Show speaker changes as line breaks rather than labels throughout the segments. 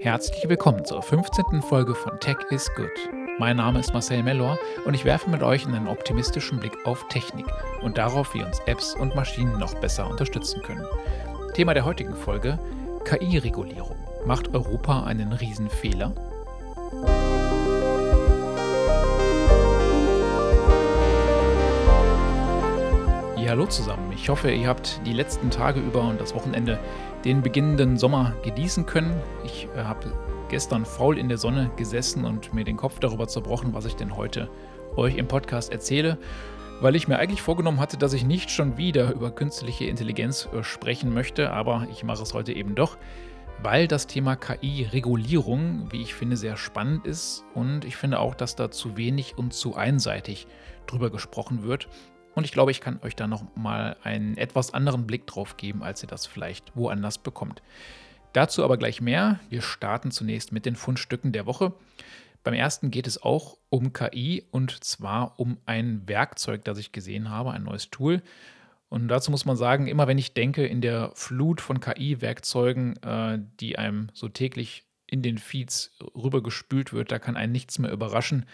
Herzlich willkommen zur 15. Folge von Tech is Good. Mein Name ist Marcel Mellor und ich werfe mit euch einen optimistischen Blick auf Technik und darauf, wie uns Apps und Maschinen noch besser unterstützen können. Thema der heutigen Folge: KI-Regulierung. Macht Europa einen Riesenfehler? hallo zusammen. Ich hoffe, ihr habt die letzten Tage über und das Wochenende den beginnenden Sommer genießen können. Ich äh, habe gestern faul in der Sonne gesessen und mir den Kopf darüber zerbrochen, was ich denn heute euch im Podcast erzähle, weil ich mir eigentlich vorgenommen hatte, dass ich nicht schon wieder über künstliche Intelligenz äh, sprechen möchte, aber ich mache es heute eben doch, weil das Thema KI-Regulierung, wie ich finde, sehr spannend ist und ich finde auch, dass da zu wenig und zu einseitig drüber gesprochen wird und ich glaube, ich kann euch da nochmal einen etwas anderen Blick drauf geben, als ihr das vielleicht woanders bekommt. Dazu aber gleich mehr. Wir starten zunächst mit den Fundstücken der Woche. Beim ersten geht es auch um KI und zwar um ein Werkzeug, das ich gesehen habe, ein neues Tool. Und dazu muss man sagen, immer wenn ich denke, in der Flut von KI-Werkzeugen, äh, die einem so täglich in den Feeds rübergespült wird, da kann einen nichts mehr überraschen.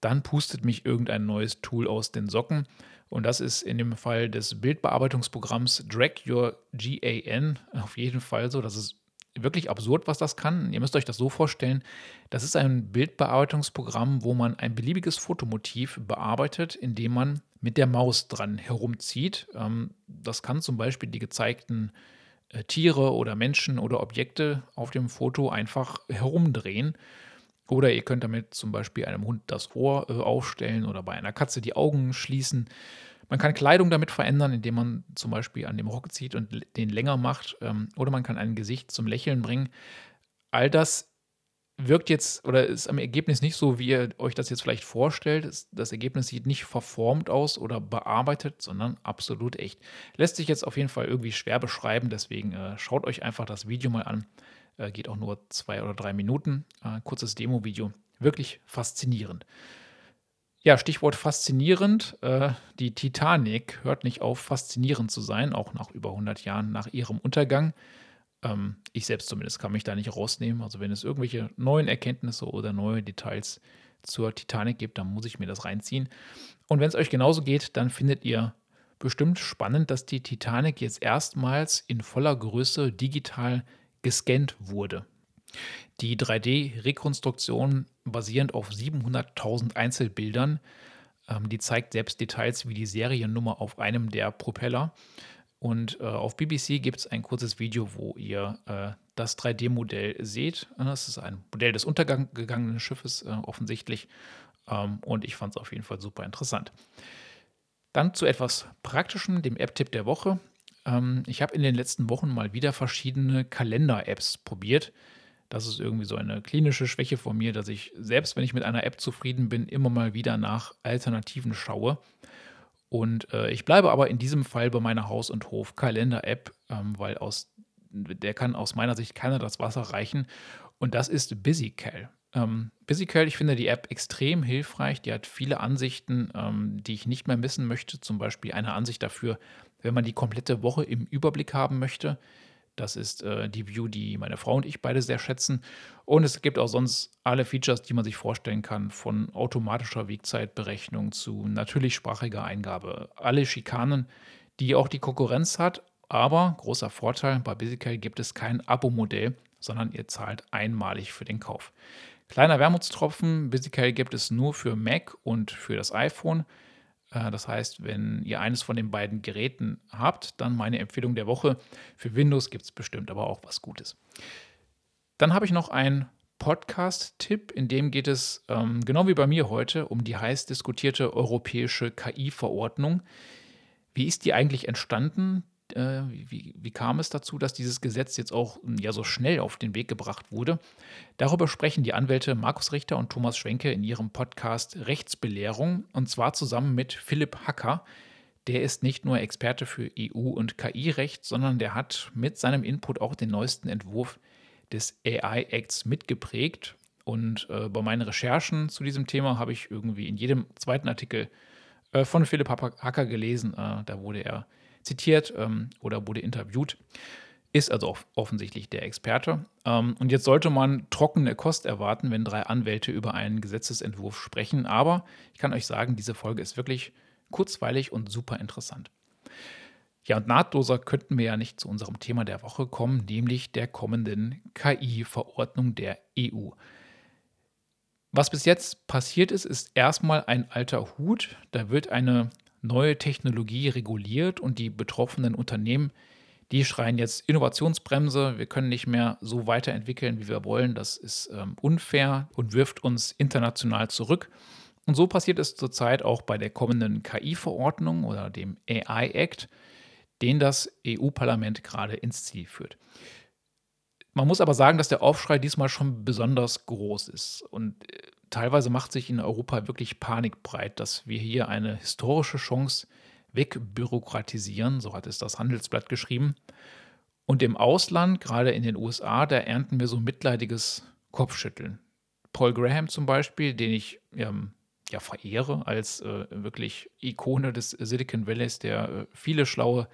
Dann pustet mich irgendein neues Tool aus den Socken. Und das ist in dem Fall des Bildbearbeitungsprogramms Drag Your GAN auf jeden Fall so. Das ist wirklich absurd, was das kann. Ihr müsst euch das so vorstellen, das ist ein Bildbearbeitungsprogramm, wo man ein beliebiges Fotomotiv bearbeitet, indem man mit der Maus dran herumzieht. Ähm, das kann zum Beispiel die gezeigten äh, Tiere oder Menschen oder Objekte auf dem Foto einfach herumdrehen. Oder ihr könnt damit zum Beispiel einem Hund das Ohr äh, aufstellen oder bei einer Katze die Augen schließen. Man kann Kleidung damit verändern, indem man zum Beispiel an dem Rock zieht und den länger macht. Ähm, oder man kann ein Gesicht zum Lächeln bringen. All das wirkt jetzt oder ist am Ergebnis nicht so, wie ihr euch das jetzt vielleicht vorstellt. Das Ergebnis sieht nicht verformt aus oder bearbeitet, sondern absolut echt. Lässt sich jetzt auf jeden Fall irgendwie schwer beschreiben, deswegen äh, schaut euch einfach das Video mal an. Äh, geht auch nur zwei oder drei Minuten. Äh, kurzes Demo-Video. Wirklich faszinierend. Ja, Stichwort faszinierend. Äh, die Titanic hört nicht auf, faszinierend zu sein, auch nach über 100 Jahren nach ihrem Untergang. Ähm, ich selbst zumindest kann mich da nicht rausnehmen. Also, wenn es irgendwelche neuen Erkenntnisse oder neue Details zur Titanic gibt, dann muss ich mir das reinziehen. Und wenn es euch genauso geht, dann findet ihr bestimmt spannend, dass die Titanic jetzt erstmals in voller Größe digital gescannt wurde. Die 3D-Rekonstruktion basierend auf 700.000 Einzelbildern, ähm, die zeigt selbst Details wie die Seriennummer auf einem der Propeller. Und äh, auf BBC gibt es ein kurzes Video, wo ihr äh, das 3D-Modell seht. Das ist ein Modell des untergegangenen Schiffes äh, offensichtlich. Ähm, und ich fand es auf jeden Fall super interessant. Dann zu etwas Praktischem, dem App-Tipp der Woche. Ähm, ich habe in den letzten Wochen mal wieder verschiedene Kalender-Apps probiert. Das ist irgendwie so eine klinische Schwäche von mir, dass ich selbst, wenn ich mit einer App zufrieden bin, immer mal wieder nach Alternativen schaue. Und äh, ich bleibe aber in diesem Fall bei meiner Haus- und Hof-Kalender-App, ähm, weil aus der kann aus meiner Sicht keiner das Wasser reichen. Und das ist BusyCal. Ähm, BusyCal, ich finde die App extrem hilfreich. Die hat viele Ansichten, ähm, die ich nicht mehr missen möchte. Zum Beispiel eine Ansicht dafür, wenn man die komplette Woche im Überblick haben möchte. Das ist äh, die View, die meine Frau und ich beide sehr schätzen. Und es gibt auch sonst alle Features, die man sich vorstellen kann, von automatischer Wegzeitberechnung zu natürlichsprachiger Eingabe. Alle Schikanen, die auch die Konkurrenz hat. Aber großer Vorteil, bei BusyCal gibt es kein Abo-Modell, sondern ihr zahlt einmalig für den Kauf. Kleiner Wermutstropfen, BusyCal gibt es nur für Mac und für das iPhone. Äh, das heißt, wenn ihr eines von den beiden Geräten habt, dann meine Empfehlung der Woche. Für Windows gibt es bestimmt aber auch was Gutes. Dann habe ich noch einen Podcast-Tipp, in dem geht es, ähm, genau wie bei mir heute, um die heiß diskutierte europäische KI-Verordnung. Wie ist die eigentlich entstanden? Äh, wie, wie, kam es dazu, dass dieses Gesetz jetzt auch hm, ja so schnell auf den Weg gebracht wurde? Darüber sprechen die Anwälte Markus Richter und Thomas Schwenke in ihrem Podcast Rechtsbelehrung und zwar zusammen mit Philipp Hacker. Der ist nicht nur Experte für EU- und KI-Recht, sondern der hat mit seinem Input auch den neuesten Entwurf des AI-Acts mitgeprägt. Und äh, bei meinen Recherchen zu diesem Thema habe ich irgendwie in jedem zweiten Artikel äh, von Philipp Hacker gelesen. Äh, da wurde er zitiert ähm, oder wurde interviewt. ist also offensichtlich der Experte. Ähm, und jetzt sollte man trockene Kost erwarten, wenn drei Anwälte über einen Gesetzesentwurf sprechen. Aber ich kann euch sagen, diese Folge ist wirklich kurzweilig und super interessant. Ja, und nahtloser könnten wir ja nicht zu unserem Thema der Woche kommen, nämlich der kommenden KI-Verordnung der EU. Was bis jetzt passiert ist, ist erstmal ein alter Hut. Da wird eine neue Technologie reguliert und die betroffenen Unternehmen, die schreien jetzt Innovationsbremse, wir können nicht mehr so weiterentwickeln, wie wir wollen, das ist ähm, unfair und wirft uns international zurück. Und so passiert es zurzeit auch bei der kommenden KI-Verordnung oder dem AI Act, den das EU-Parlament gerade ins Ziel führt. Man muss aber sagen, dass der Aufschrei diesmal schon besonders groß ist. Und äh, teilweise macht sich in Europa wirklich Panik breit, dass wir hier eine historische Chance wegbürokratisieren, so hat es das Handelsblatt geschrieben. Und im Ausland, gerade in den USA, da ernten wir so mitleidiges Kopfschütteln. Paul Graham zum Beispiel, den ich ähm, ja verehre als äh, wirklich Ikone des Silicon Valleys, der äh, viele schlaue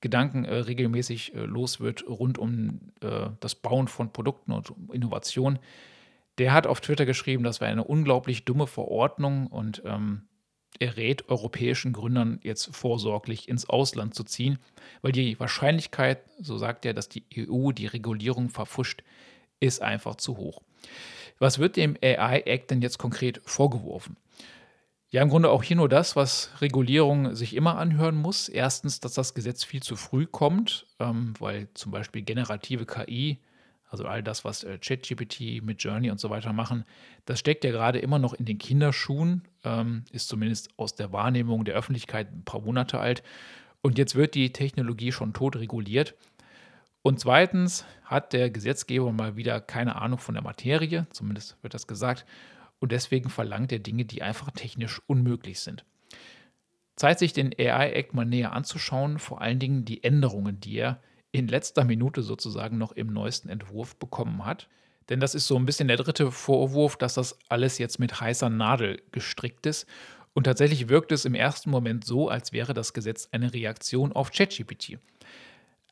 Gedanken äh, regelmäßig äh, los wird rund um äh, das Bauen von Produkten und Innovation. Der hat auf Twitter geschrieben, das wäre eine unglaublich dumme Verordnung und ähm, er rät europäischen Gründern jetzt vorsorglich ins Ausland zu ziehen, weil die Wahrscheinlichkeit, so sagt er, dass die EU die Regulierung verfuscht, ist einfach zu hoch. Was wird dem AI Act denn jetzt konkret vorgeworfen? Ja, im Grunde auch hier nur das, was Regulierung sich immer anhören muss. Erstens, dass das Gesetz viel zu früh kommt, ähm, weil zum Beispiel generative KI, also all das, was äh, ChatGPT mit Journey und so weiter machen, das steckt ja gerade immer noch in den Kinderschuhen, ähm, ist zumindest aus der Wahrnehmung der Öffentlichkeit ein paar Monate alt. Und jetzt wird die Technologie schon tot reguliert. Und zweitens hat der Gesetzgeber mal wieder keine Ahnung von der Materie, zumindest wird das gesagt, und deswegen verlangt er Dinge, die einfach technisch unmöglich sind. Zeit sich den AI-Act mal näher anzuschauen, vor allen Dingen die Änderungen, die er in letzter Minute sozusagen noch im neuesten Entwurf bekommen hat. Denn das ist so ein bisschen der dritte Vorwurf, dass das alles jetzt mit heißer Nadel gestrickt ist. Und tatsächlich wirkt es im ersten Moment so, als wäre das Gesetz eine Reaktion auf ChatGPT.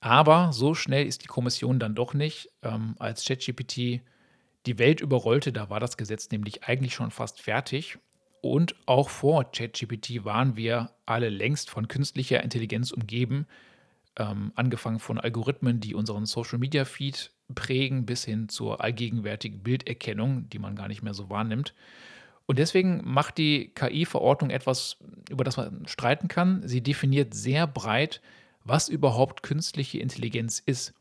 Aber so schnell ist die Kommission dann doch nicht. Ähm, als ChatGPT die Welt überrollte, da war das Gesetz nämlich eigentlich schon fast fertig. Und auch vor ChatGPT waren wir alle längst von künstlicher Intelligenz umgeben, ähm, angefangen von Algorithmen, die unseren Social-Media-Feed prägen, bis hin zur allgegenwärtigen Bilderkennung, die man gar nicht mehr so wahrnimmt. Und deswegen macht die KI-Verordnung etwas, über das man streiten kann. Sie definiert sehr breit, was überhaupt künstliche Intelligenz ist.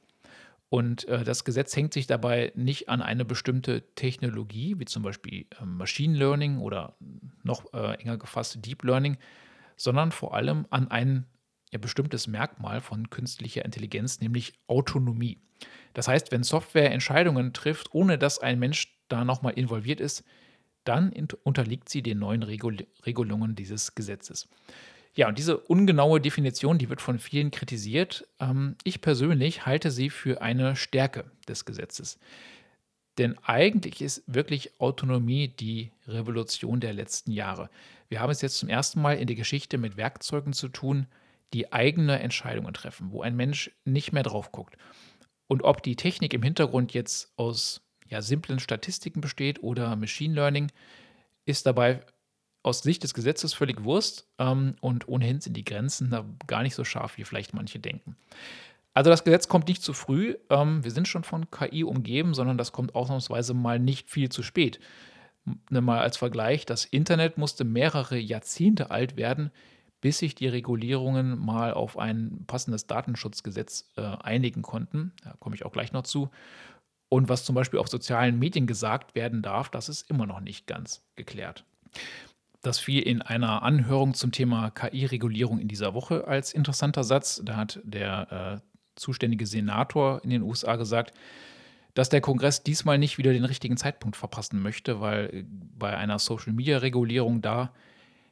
Und äh, das Gesetz hängt sich dabei nicht an eine bestimmte Technologie, wie zum Beispiel äh, Machine Learning oder noch äh, enger gefasst Deep Learning, sondern vor allem an ein bestimmtes Merkmal von künstlicher Intelligenz, nämlich Autonomie. Das heißt, wenn Software Entscheidungen trifft, ohne dass ein Mensch da nochmal involviert ist, dann unterliegt sie den neuen Regul Regelungen dieses Gesetzes. Ja, und diese ungenaue Definition, die wird von vielen kritisiert. Ähm, ich persönlich halte sie für eine Stärke des Gesetzes. Denn eigentlich ist wirklich Autonomie die Revolution der letzten Jahre. Wir haben es jetzt zum ersten Mal in der Geschichte mit Werkzeugen zu tun, die eigene Entscheidungen treffen, wo ein Mensch nicht mehr drauf guckt. Und ob die Technik im Hintergrund jetzt aus ja, simplen Statistiken besteht oder Machine Learning, ist dabei aus Sicht des Gesetzes völlig Wurst ähm, und ohnehin sind die Grenzen da gar nicht so scharf, wie vielleicht manche denken. Also das Gesetz kommt nicht zu früh, ähm, wir sind schon von KI umgeben, sondern das kommt ausnahmsweise mal nicht viel zu spät. Ne, mal als Vergleich, das Internet musste mehrere Jahrzehnte alt werden, bis sich die Regulierungen mal auf ein passendes Datenschutzgesetz äh, einigen konnten. Da komme ich auch gleich noch zu. Und was zum Beispiel auf sozialen Medien gesagt werden darf, das ist immer noch nicht ganz geklärt. Das fiel in einer Anhörung zum Thema KI-Regulierung in dieser Woche als interessanter Satz. Da hat der äh, zuständige Senator in den USA gesagt, dass der Kongress diesmal nicht wieder den richtigen Zeitpunkt verpassen möchte, weil äh, bei einer Social-Media-Regulierung da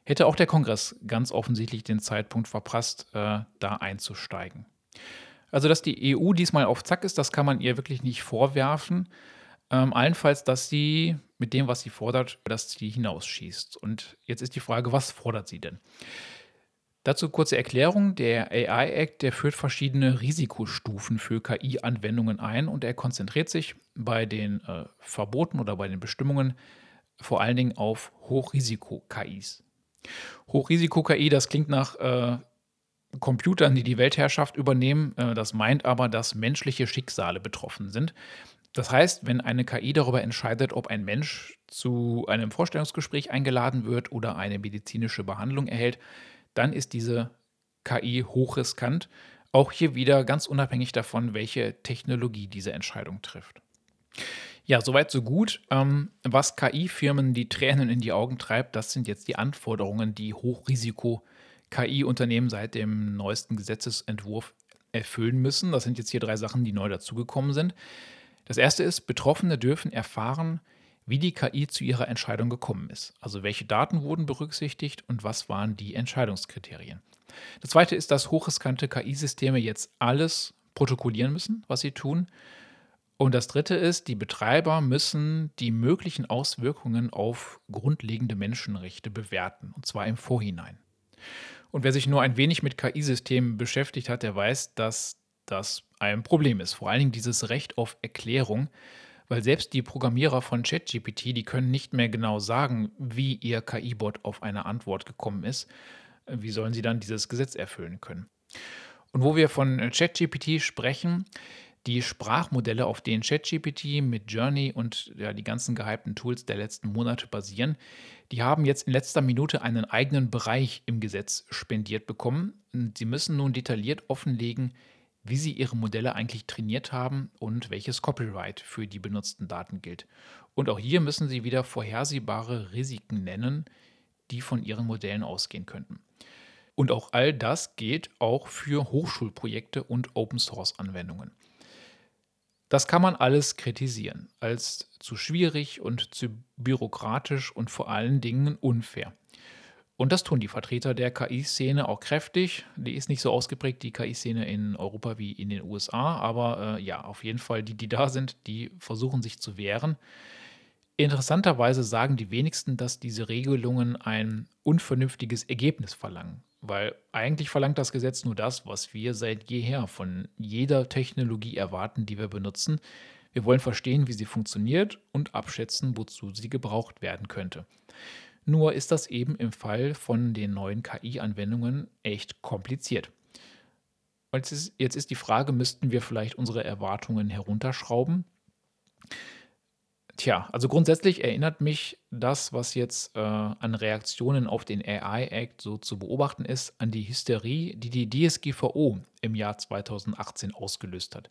hätte auch der Kongress ganz offensichtlich den Zeitpunkt verpasst, äh, da einzusteigen. Also, dass die EU diesmal auf Zack ist, das kann man ihr wirklich nicht vorwerfen. Ähm, allenfalls, dass sie mit dem, was sie fordert, das Ziel hinausschießt. Und jetzt ist die Frage, was fordert sie denn? Dazu kurze Erklärung. Der AI Act, der führt verschiedene Risikostufen für KI-Anwendungen ein und er konzentriert sich bei den äh, Verboten oder bei den Bestimmungen vor allen Dingen auf Hochrisiko-KIs. Hochrisiko-KI, das klingt nach äh, Computern, die die Weltherrschaft übernehmen. Äh, das meint aber, dass menschliche Schicksale betroffen sind. Das heißt, wenn eine KI darüber entscheidet, ob ein Mensch zu einem Vorstellungsgespräch eingeladen wird oder eine medizinische Behandlung erhält, dann ist diese KI hochriskant. Auch hier wieder ganz unabhängig davon, welche Technologie diese Entscheidung trifft. Ja, soweit so gut. Ähm, was KI-Firmen die Tränen in die Augen treibt, das sind jetzt die Anforderungen, die Hochrisiko-KI-Unternehmen seit dem neuesten Gesetzesentwurf erfüllen müssen. Das sind jetzt hier drei Sachen, die neu dazugekommen sind. Das erste ist, Betroffene dürfen erfahren, wie die KI zu ihrer Entscheidung gekommen ist. Also welche Daten wurden berücksichtigt und was waren die Entscheidungskriterien. Das zweite ist, dass hochriskante KI-Systeme jetzt alles protokollieren müssen, was sie tun. Und das dritte ist, die Betreiber müssen die möglichen Auswirkungen auf grundlegende Menschenrechte bewerten, und zwar im Vorhinein. Und wer sich nur ein wenig mit KI-Systemen beschäftigt hat, der weiß, dass das ein Problem ist. Vor allen Dingen dieses Recht auf Erklärung, weil selbst die Programmierer von ChatGPT, die können nicht mehr genau sagen, wie ihr KI-Bot auf eine Antwort gekommen ist. Wie sollen sie dann dieses Gesetz erfüllen können? Und wo wir von ChatGPT sprechen, die Sprachmodelle, auf denen ChatGPT mit Journey und ja, die ganzen gehypten Tools der letzten Monate basieren, die haben jetzt in letzter Minute einen eigenen Bereich im Gesetz spendiert bekommen. Und sie müssen nun detailliert offenlegen, wie sie ihre Modelle eigentlich trainiert haben und welches Copyright für die benutzten Daten gilt. Und auch hier müssen sie wieder vorhersehbare Risiken nennen, die von ihren Modellen ausgehen könnten. Und auch all das geht auch für Hochschulprojekte und Open-Source-Anwendungen. Das kann man alles kritisieren als zu schwierig und zu bürokratisch und vor allen Dingen unfair. Und das tun die Vertreter der KI-Szene auch kräftig. Die ist nicht so ausgeprägt, die KI-Szene in Europa wie in den USA, aber äh, ja, auf jeden Fall die, die da sind, die versuchen sich zu wehren. Interessanterweise sagen die wenigsten, dass diese Regelungen ein unvernünftiges Ergebnis verlangen, weil eigentlich verlangt das Gesetz nur das, was wir seit jeher von jeder Technologie erwarten, die wir benutzen. Wir wollen verstehen, wie sie funktioniert und abschätzen, wozu sie gebraucht werden könnte. Nur ist das eben im Fall von den neuen KI-Anwendungen echt kompliziert. Jetzt ist, jetzt ist die Frage, müssten wir vielleicht unsere Erwartungen herunterschrauben? Tja, also grundsätzlich erinnert mich das, was jetzt äh, an Reaktionen auf den AI Act so zu beobachten ist, an die Hysterie, die die DSGVO im Jahr 2018 ausgelöst hat.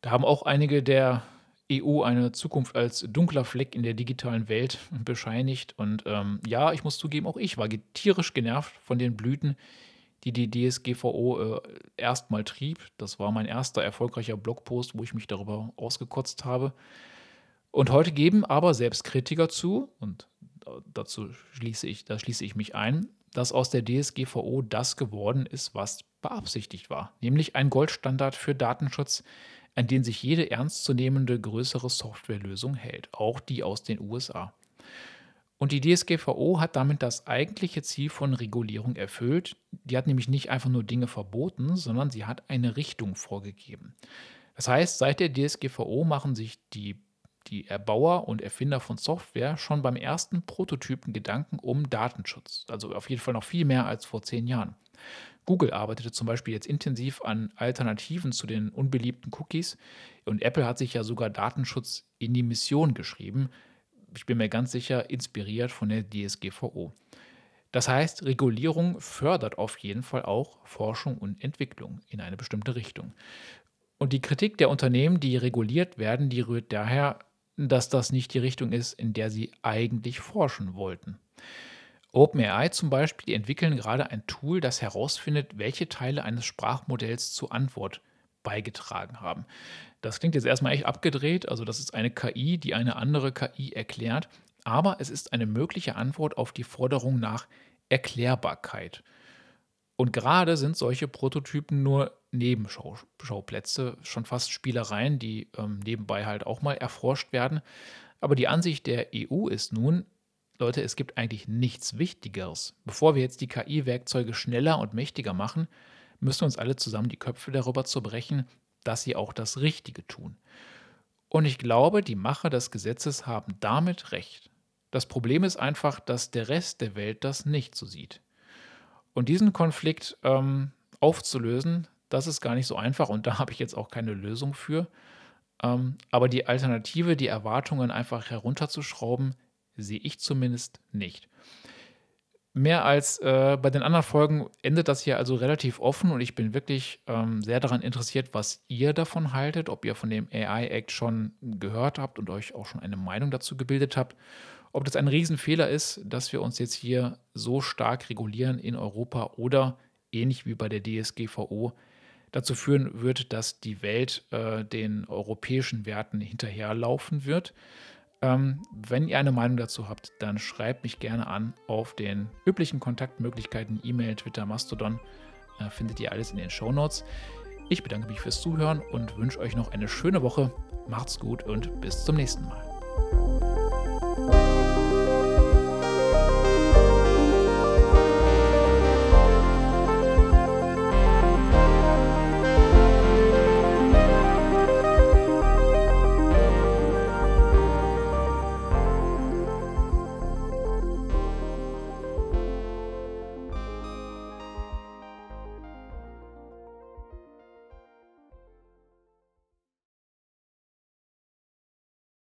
Da haben auch einige der EU eine Zukunft als dunkler Fleck in der digitalen Welt bescheinigt. Und ähm, ja, ich muss zugeben, auch ich war tierisch genervt von den Blüten, die die DSGVO äh, erstmal trieb. Das war mein erster erfolgreicher Blogpost, wo ich mich darüber ausgekotzt habe. Und heute geben aber selbst Kritiker zu, und dazu schließe ich, da schließe ich mich ein, dass aus der DSGVO das geworden ist, was beabsichtigt war, nämlich ein Goldstandard für Datenschutz, an den sich jede ernstzunehmende größere Softwarelösung hält, auch die aus den USA. Und die DSGVO hat damit das eigentliche Ziel von Regulierung erfüllt. Die hat nämlich nicht einfach nur Dinge verboten, sondern sie hat eine Richtung vorgegeben. Das heißt, seit der DSGVO machen sich die, die Erbauer und Erfinder von Software schon beim ersten Prototypen Gedanken um Datenschutz. Also auf jeden Fall noch viel mehr als vor zehn Jahren. Google arbeitete zum Beispiel jetzt intensiv an Alternativen zu den unbeliebten Cookies und Apple hat sich ja sogar Datenschutz in die Mission geschrieben. Ich bin mir ganz sicher, inspiriert von der DSGVO. Das heißt, Regulierung fördert auf jeden Fall auch Forschung und Entwicklung in eine bestimmte Richtung. Und die Kritik der Unternehmen, die reguliert werden, die rührt daher, dass das nicht die Richtung ist, in der sie eigentlich forschen wollten. OpenAI zum Beispiel, entwickeln gerade ein Tool, das herausfindet, welche Teile eines Sprachmodells zur Antwort beigetragen haben. Das klingt jetzt erstmal echt abgedreht, also das ist eine KI, die eine andere KI erklärt, aber es ist eine mögliche Antwort auf die Forderung nach Erklärbarkeit. Und gerade sind solche Prototypen nur Nebenschauplätze, schon fast Spielereien, die ähm, nebenbei halt auch mal erforscht werden. Aber die Ansicht der EU ist nun, Leute, es gibt eigentlich nichts Wichtigeres. Bevor wir jetzt die KI-Werkzeuge schneller und mächtiger machen, müssen uns alle zusammen die Köpfe darüber zerbrechen, dass sie auch das Richtige tun. Und ich glaube, die Macher des Gesetzes haben damit recht. Das Problem ist einfach, dass der Rest der Welt das nicht so sieht. Und diesen Konflikt ähm, aufzulösen, das ist gar nicht so einfach und da habe ich jetzt auch keine Lösung für. Ähm, aber die Alternative, die Erwartungen einfach herunterzuschrauben, sehe ich zumindest nicht. Mehr als äh, bei den anderen Folgen endet das hier also relativ offen und ich bin wirklich ähm, sehr daran interessiert, was ihr davon haltet, ob ihr von dem AI Act schon gehört habt und euch auch schon eine Meinung dazu gebildet habt, ob das ein Riesenfehler ist, dass wir uns jetzt hier so stark regulieren in Europa oder ähnlich wie bei der DSGVO dazu führen wird, dass die Welt äh, den europäischen Werten hinterherlaufen wird. Ähm, wenn ihr eine Meinung dazu habt, dann schreibt mich gerne an auf den üblichen Kontaktmöglichkeiten, E-Mail, Twitter, Mastodon. Äh, findet ihr alles in den Show Notes. Ich bedanke mich fürs Zuhören und wünsche euch noch eine schöne Woche. Macht's gut und bis zum nächsten Mal.